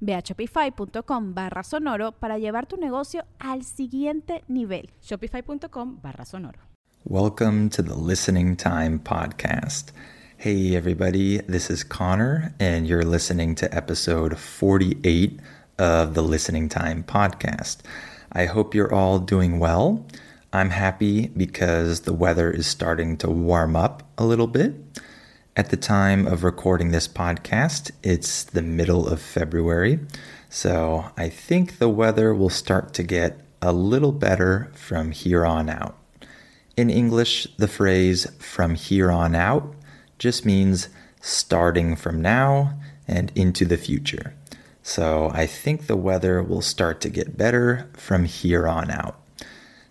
Ve a shopify.com barra sonoro para llevar tu negocio al siguiente nivel. Shopify.com barra sonoro. Welcome to the Listening Time Podcast. Hey, everybody, this is Connor, and you're listening to episode 48 of the Listening Time Podcast. I hope you're all doing well. I'm happy because the weather is starting to warm up a little bit. At the time of recording this podcast, it's the middle of February, so I think the weather will start to get a little better from here on out. In English, the phrase from here on out just means starting from now and into the future. So I think the weather will start to get better from here on out.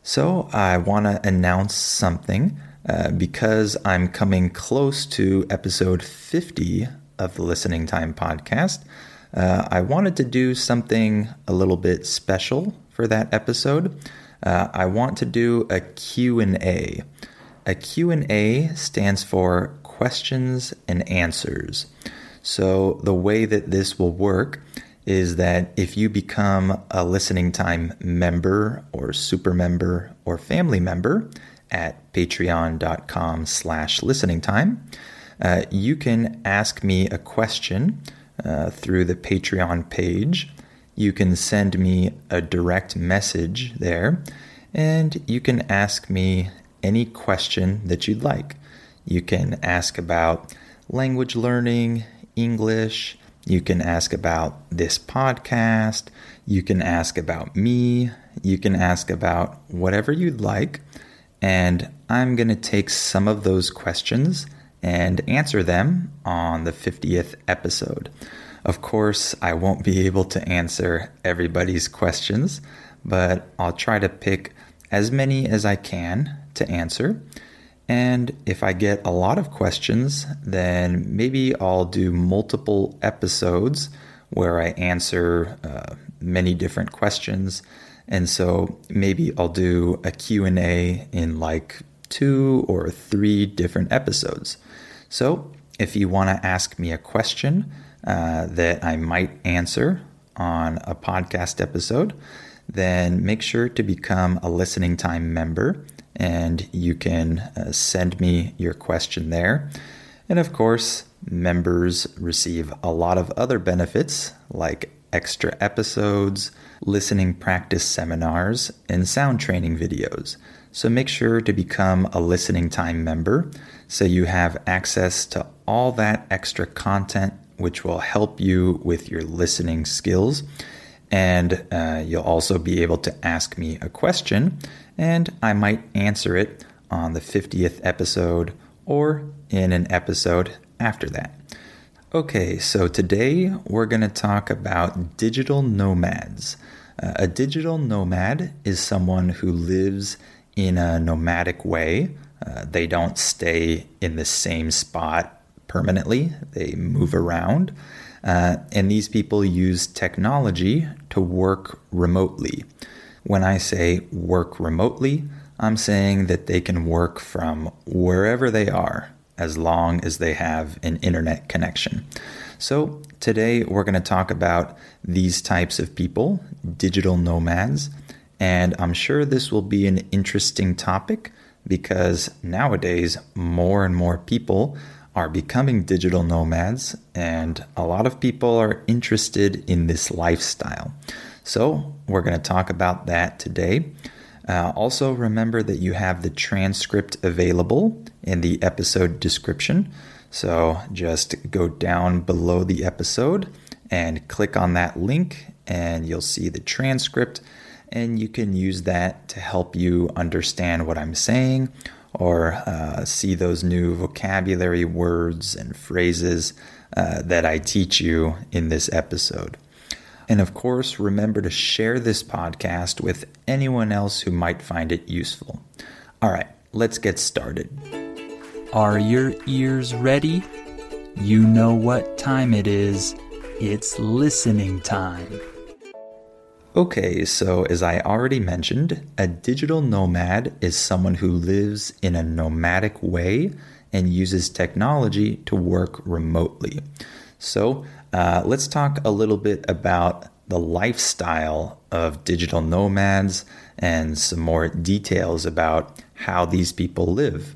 So I want to announce something uh, because I'm coming close to episode 50 of the Listening Time podcast, uh, I wanted to do something a little bit special for that episode. Uh, I want to do a Q&A. A Q&A stands for questions and answers. So the way that this will work is that if you become a listening time member or super member or family member, at patreon.com slash listening time. Uh, you can ask me a question uh, through the Patreon page. You can send me a direct message there, and you can ask me any question that you'd like. You can ask about language learning, English. You can ask about this podcast. You can ask about me. You can ask about whatever you'd like. And I'm going to take some of those questions and answer them on the 50th episode. Of course, I won't be able to answer everybody's questions, but I'll try to pick as many as I can to answer. And if I get a lot of questions, then maybe I'll do multiple episodes where I answer uh, many different questions and so maybe I'll do a Q&A in like two or three different episodes. So if you want to ask me a question uh, that I might answer on a podcast episode, then make sure to become a listening time member and you can uh, send me your question there. And of course, members receive a lot of other benefits like extra episodes, listening practice seminars, and sound training videos. So make sure to become a listening time member so you have access to all that extra content, which will help you with your listening skills. And uh, you'll also be able to ask me a question, and I might answer it on the 50th episode or in an episode after that. Okay, so today we're going to talk about digital nomads. Uh, a digital nomad is someone who lives in a nomadic way. Uh, they don't stay in the same spot permanently, they move around. Uh, and these people use technology to work remotely. When I say work remotely, I'm saying that they can work from wherever they are as long as they have an internet connection. So, today we're going to talk about these types of people, digital nomads, and I'm sure this will be an interesting topic because nowadays more and more people are becoming digital nomads, and a lot of people are interested in this lifestyle. So, we're going to talk about that today. Uh, also, remember that you have the transcript available in the episode description. So just go down below the episode and click on that link, and you'll see the transcript. And you can use that to help you understand what I'm saying or uh, see those new vocabulary words and phrases uh, that I teach you in this episode. And of course, remember to share this podcast with anyone else who might find it useful. All right, let's get started. Are your ears ready? You know what time it is. It's listening time. Okay, so as I already mentioned, a digital nomad is someone who lives in a nomadic way and uses technology to work remotely. So, uh, let's talk a little bit about the lifestyle of digital nomads and some more details about how these people live.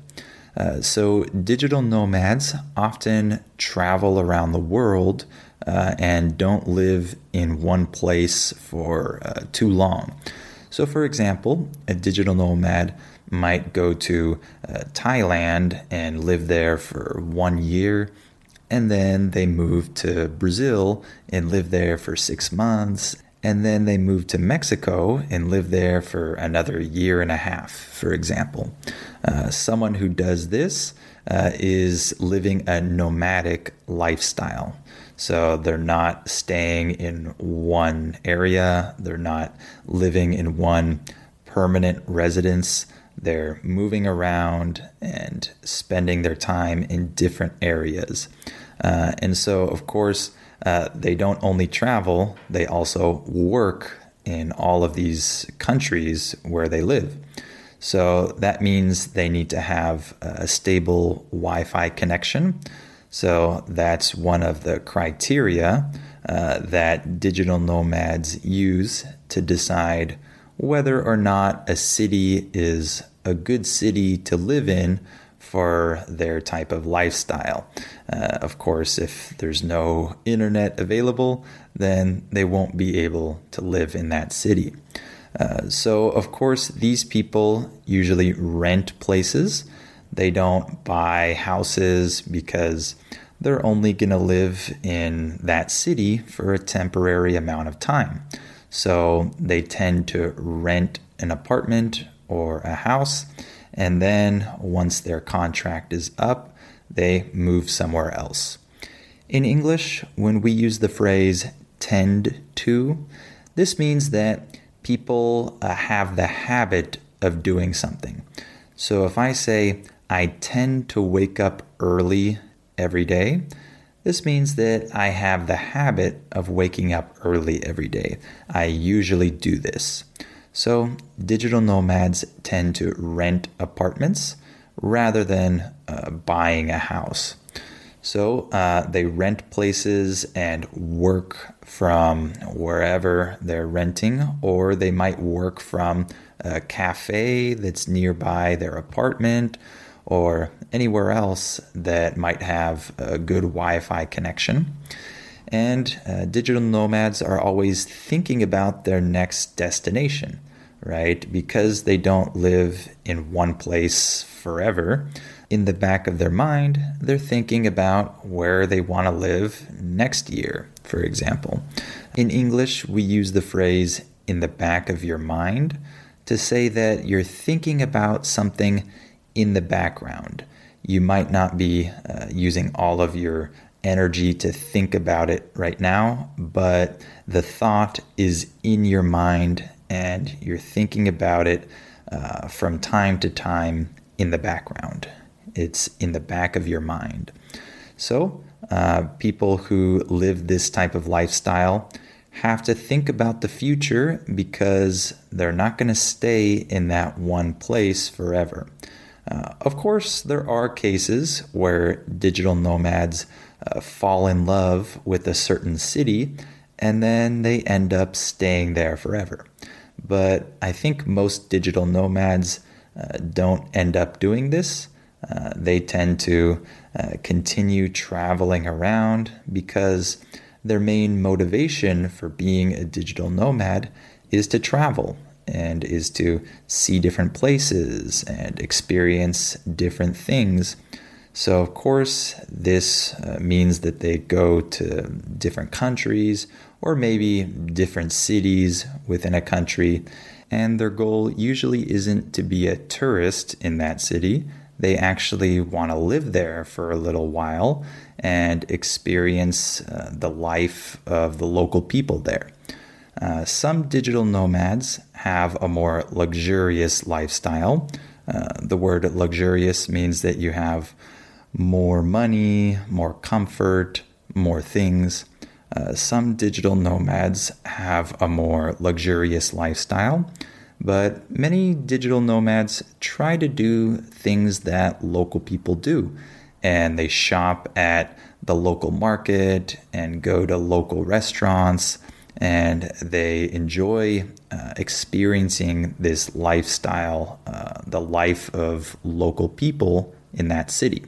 Uh, so, digital nomads often travel around the world uh, and don't live in one place for uh, too long. So, for example, a digital nomad might go to uh, Thailand and live there for one year and then they move to Brazil and live there for six months. And then they moved to Mexico and lived there for another year and a half, for example. Uh, someone who does this uh, is living a nomadic lifestyle. So they're not staying in one area, they're not living in one permanent residence. They're moving around and spending their time in different areas. Uh, and so, of course, uh, they don't only travel, they also work in all of these countries where they live. So that means they need to have a stable Wi Fi connection. So that's one of the criteria uh, that digital nomads use to decide whether or not a city is a good city to live in for their type of lifestyle. Uh, of course, if there's no internet available, then they won't be able to live in that city. Uh, so, of course, these people usually rent places. They don't buy houses because they're only going to live in that city for a temporary amount of time. So, they tend to rent an apartment or a house and then once their contract is up, they move somewhere else. In English, when we use the phrase tend to, this means that people uh, have the habit of doing something. So if I say, I tend to wake up early every day, this means that I have the habit of waking up early every day. I usually do this. So, digital nomads tend to rent apartments rather than uh, buying a house. So, uh, they rent places and work from wherever they're renting, or they might work from a cafe that's nearby their apartment or anywhere else that might have a good Wi Fi connection. And uh, digital nomads are always thinking about their next destination, right? Because they don't live in one place forever. In the back of their mind, they're thinking about where they want to live next year, for example. In English, we use the phrase in the back of your mind to say that you're thinking about something in the background. You might not be uh, using all of your energy to think about it right now, but the thought is in your mind and you're thinking about it uh, from time to time in the background. It's in the back of your mind. So, uh, people who live this type of lifestyle have to think about the future because they're not going to stay in that one place forever. Uh, of course, there are cases where digital nomads uh, fall in love with a certain city and then they end up staying there forever. But I think most digital nomads uh, don't end up doing this. Uh, they tend to uh, continue traveling around because their main motivation for being a digital nomad is to travel and is to see different places and experience different things. So, of course, this uh, means that they go to different countries or maybe different cities within a country, and their goal usually isn't to be a tourist in that city. They actually want to live there for a little while and experience uh, the life of the local people there. Uh, some digital nomads have a more luxurious lifestyle. Uh, the word luxurious means that you have more money, more comfort, more things. Uh, some digital nomads have a more luxurious lifestyle, but many digital nomads try to do things that local people do. And they shop at the local market and go to local restaurants, and they enjoy uh, experiencing this lifestyle, uh, the life of local people in that city.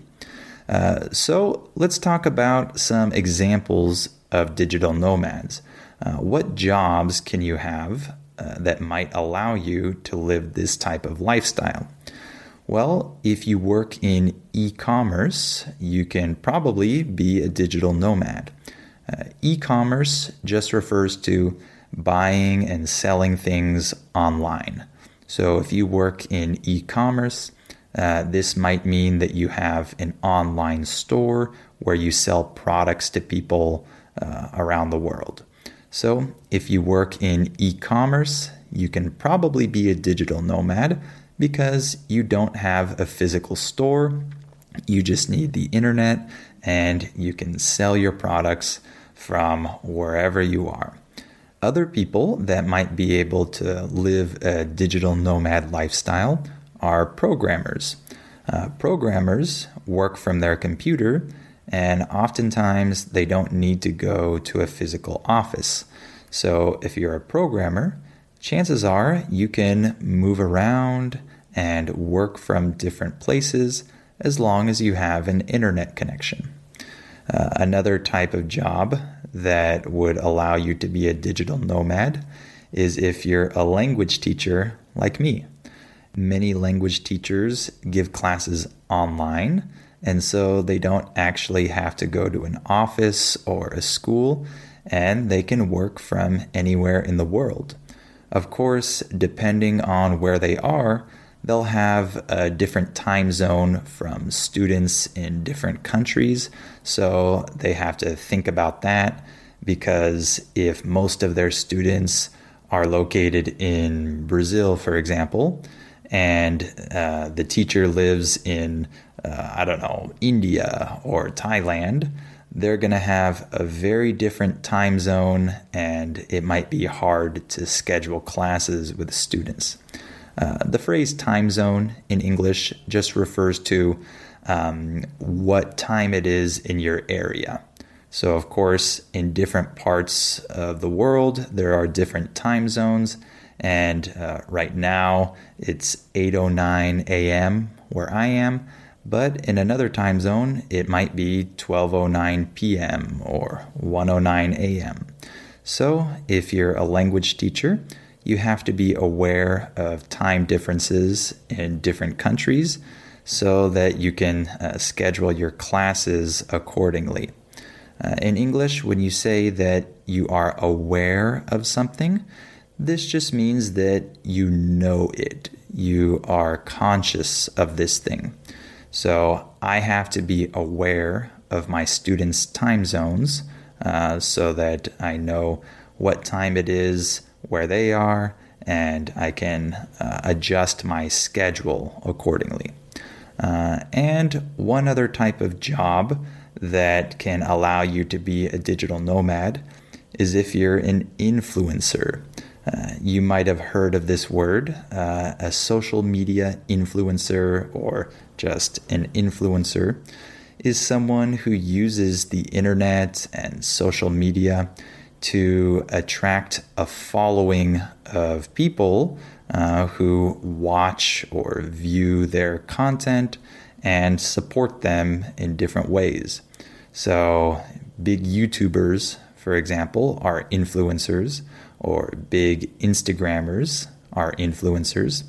Uh, so let's talk about some examples of digital nomads. Uh, what jobs can you have uh, that might allow you to live this type of lifestyle? Well, if you work in e commerce, you can probably be a digital nomad. Uh, e commerce just refers to buying and selling things online. So if you work in e commerce, uh, this might mean that you have an online store where you sell products to people uh, around the world. So, if you work in e commerce, you can probably be a digital nomad because you don't have a physical store. You just need the internet and you can sell your products from wherever you are. Other people that might be able to live a digital nomad lifestyle are programmers. Uh, programmers work from their computer, and oftentimes they don't need to go to a physical office. So, if you're a programmer, chances are you can move around and work from different places as long as you have an internet connection. Uh, another type of job that would allow you to be a digital nomad is if you're a language teacher like me. Many language teachers give classes online, and so they don't actually have to go to an office or a school, and they can work from anywhere in the world. Of course, depending on where they are, they'll have a different time zone from students in different countries, so they have to think about that because if most of their students are located in Brazil, for example, and uh, the teacher lives in, uh, I don't know, India or Thailand, they're going to have a very different time zone and it might be hard to schedule classes with students. Uh, the phrase time zone in English just refers to um, what time it is in your area. So, of course, in different parts of the world, there are different time zones and uh, right now it's 8:09 a.m. where I am, but in another time zone it might be 12:09 p.m. or 1:09 a.m. So, if you're a language teacher, you have to be aware of time differences in different countries so that you can uh, schedule your classes accordingly. Uh, in English, when you say that you are aware of something, this just means that you know it. You are conscious of this thing. So I have to be aware of my students' time zones uh, so that I know what time it is, where they are, and I can uh, adjust my schedule accordingly. Uh, and one other type of job that can allow you to be a digital nomad is if you're an influencer. Uh, you might have heard of this word, uh, a social media influencer or just an influencer is someone who uses the internet and social media to attract a following of people uh, who watch or view their content and support them in different ways. So, big YouTubers, for example, are influencers or big Instagrammers are influencers.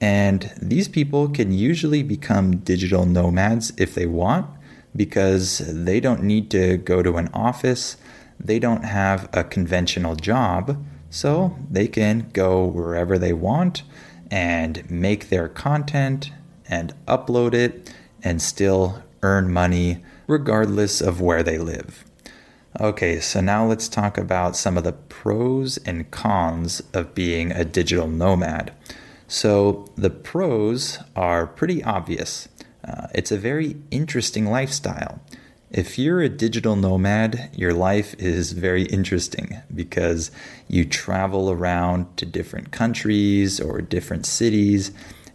And these people can usually become digital nomads if they want because they don't need to go to an office, they don't have a conventional job, so they can go wherever they want and make their content and upload it and still earn money regardless of where they live. Okay, so now let's talk about some of the pros and cons of being a digital nomad. So, the pros are pretty obvious. Uh, it's a very interesting lifestyle. If you're a digital nomad, your life is very interesting because you travel around to different countries or different cities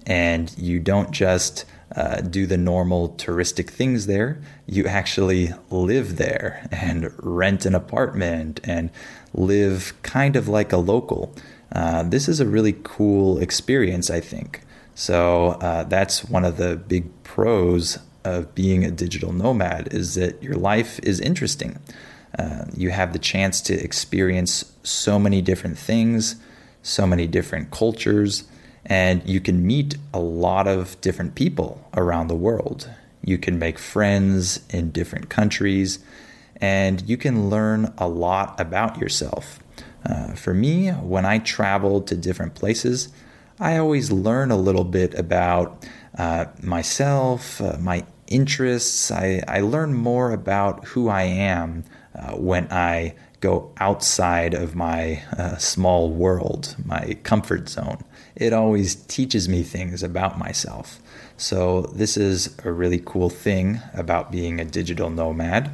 and you don't just uh, do the normal touristic things there. You actually live there and rent an apartment and live kind of like a local. Uh, this is a really cool experience, I think. So uh, that's one of the big pros of being a digital nomad is that your life is interesting. Uh, you have the chance to experience so many different things, so many different cultures, and you can meet a lot of different people around the world. You can make friends in different countries, and you can learn a lot about yourself. Uh, for me, when I travel to different places, I always learn a little bit about uh, myself, uh, my interests. I, I learn more about who I am uh, when I go outside of my uh, small world, my comfort zone. It always teaches me things about myself. So, this is a really cool thing about being a digital nomad.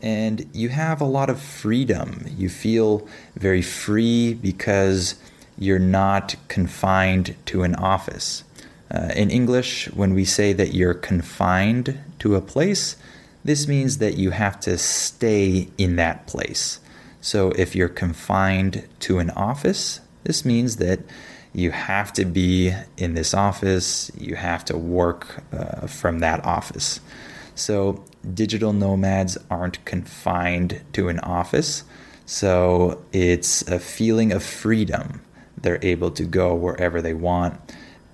And you have a lot of freedom. You feel very free because you're not confined to an office. Uh, in English, when we say that you're confined to a place, this means that you have to stay in that place. So if you're confined to an office, this means that you have to be in this office, you have to work uh, from that office. So digital nomads aren't confined to an office, so it's a feeling of freedom. They're able to go wherever they want.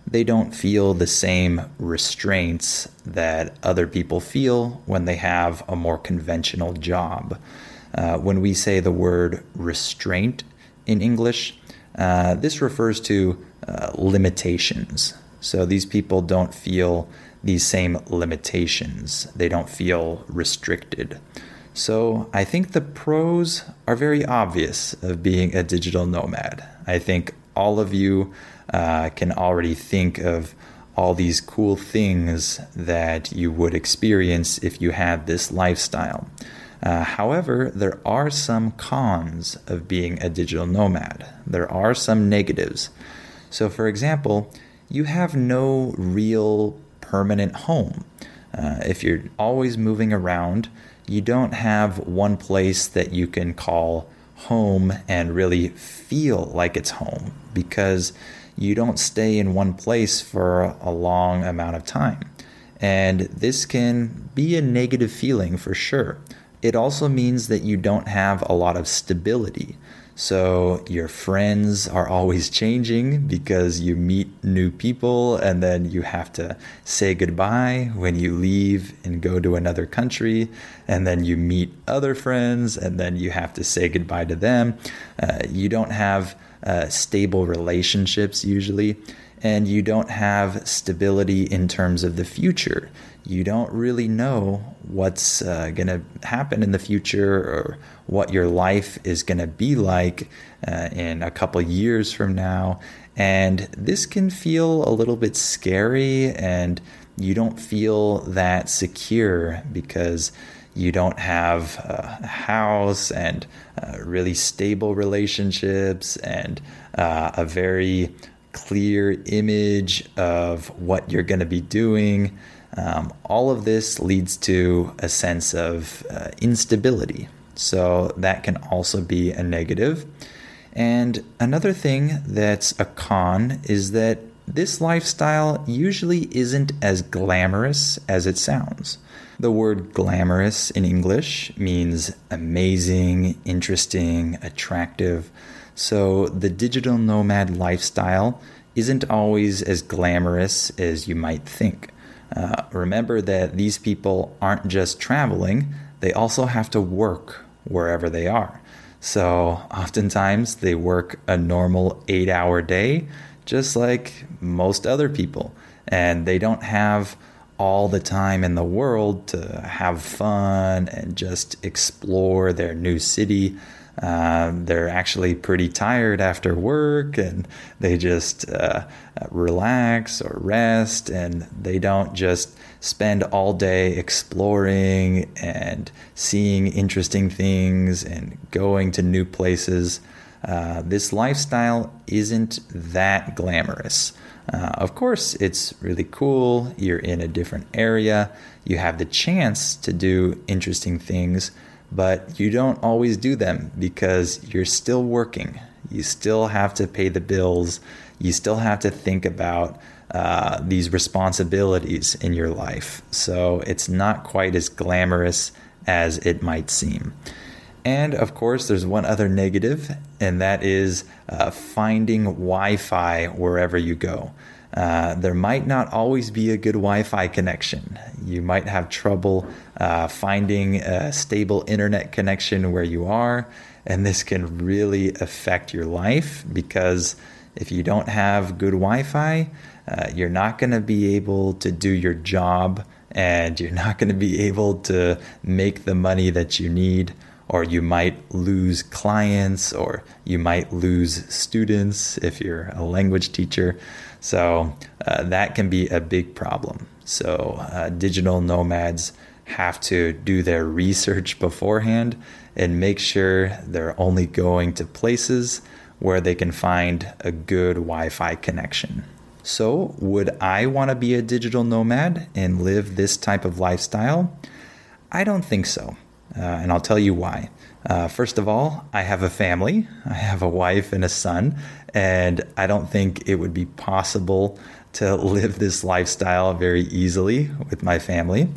They don't feel the same restraints that other people feel when they have a more conventional job. Uh, when we say the word restraint in English, uh, this refers to uh, limitations. So these people don't feel these same limitations, they don't feel restricted. So I think the pros are very obvious of being a digital nomad. I think all of you uh, can already think of all these cool things that you would experience if you had this lifestyle. Uh, however, there are some cons of being a digital nomad. There are some negatives. So, for example, you have no real permanent home. Uh, if you're always moving around, you don't have one place that you can call home and really feel like it's home because you don't stay in one place for a long amount of time. And this can be a negative feeling for sure. It also means that you don't have a lot of stability. So your friends are always changing because you meet new people and then you have to say goodbye when you leave and go to another country. And then you meet other friends and then you have to say goodbye to them. Uh, you don't have uh, stable relationships usually. And you don't have stability in terms of the future you don't really know what's uh, going to happen in the future or what your life is going to be like uh, in a couple years from now. And this can feel a little bit scary, and you don't feel that secure because you don't have a house and uh, really stable relationships and uh, a very clear image of what you're going to be doing. Um, all of this leads to a sense of uh, instability. So that can also be a negative. And another thing that's a con is that this lifestyle usually isn't as glamorous as it sounds. The word glamorous in English means amazing, interesting, attractive. So, the digital nomad lifestyle isn't always as glamorous as you might think. Uh, remember that these people aren't just traveling, they also have to work wherever they are. So, oftentimes they work a normal eight hour day, just like most other people. And they don't have all the time in the world to have fun and just explore their new city. Um, they're actually pretty tired after work and they just uh, relax or rest and they don't just spend all day exploring and seeing interesting things and going to new places. Uh, this lifestyle isn't that glamorous. Uh, of course, it's really cool. You're in a different area. You have the chance to do interesting things but you don't always do them because you're still working. You still have to pay the bills. You still have to think about uh, these responsibilities in your life. So it's not quite as glamorous as it might seem. And of course, there's one other negative, and that is uh, finding Wi Fi wherever you go. Uh, there might not always be a good Wi Fi connection. You might have trouble uh, finding a stable internet connection where you are, and this can really affect your life because if you don't have good Wi Fi, uh, you're not going to be able to do your job and you're not going to be able to make the money that you need or you might lose clients or you might lose students if you're a language teacher. So uh, that can be a big problem. So uh, digital nomads have to do their research beforehand and make sure they're only going to places where they can find a good Wi Fi connection. So, would I want to be a digital nomad and live this type of lifestyle? I don't think so. Uh, and I'll tell you why. Uh, first of all, I have a family. I have a wife and a son, and I don't think it would be possible to live this lifestyle very easily with my family.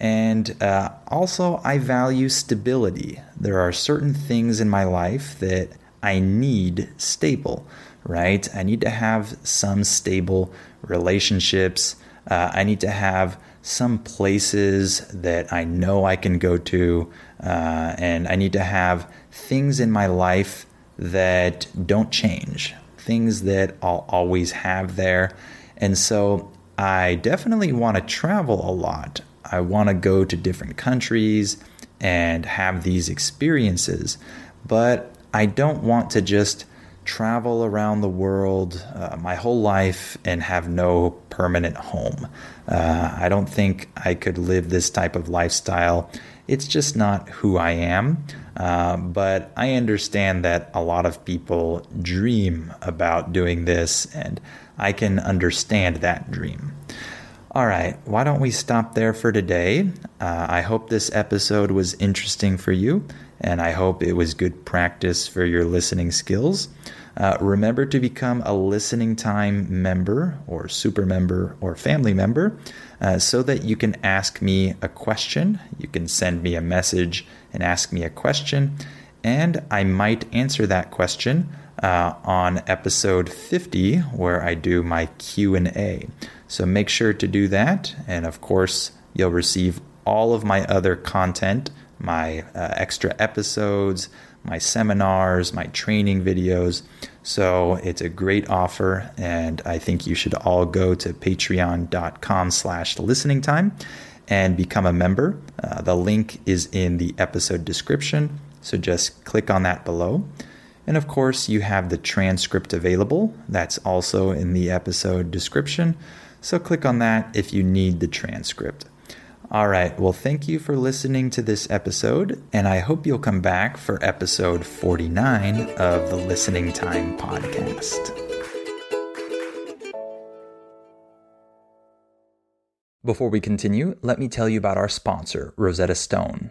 And uh, also, I value stability. There are certain things in my life that I need stable, right? I need to have some stable relationships. Uh, I need to have some places that I know I can go to, uh, and I need to have things in my life that don't change, things that I'll always have there. And so I definitely want to travel a lot. I want to go to different countries and have these experiences, but I don't want to just travel around the world uh, my whole life and have no permanent home. Uh, I don't think I could live this type of lifestyle. It's just not who I am. Uh, but I understand that a lot of people dream about doing this, and I can understand that dream. All right, why don't we stop there for today? Uh, I hope this episode was interesting for you, and I hope it was good practice for your listening skills. Uh, remember to become a listening time member or super member or family member uh, so that you can ask me a question. You can send me a message and ask me a question, and I might answer that question uh, on episode 50 where I do my Q&A. So make sure to do that and of course you'll receive all of my other content, my uh, extra episodes, my seminars, my training videos. So it's a great offer, and I think you should all go to patreon.com slash listening time and become a member. Uh, the link is in the episode description, so just click on that below. And of course, you have the transcript available. That's also in the episode description. So click on that if you need the transcript. All right. Well, thank you for listening to this episode, and I hope you'll come back for episode 49 of the Listening Time Podcast. Before we continue, let me tell you about our sponsor, Rosetta Stone.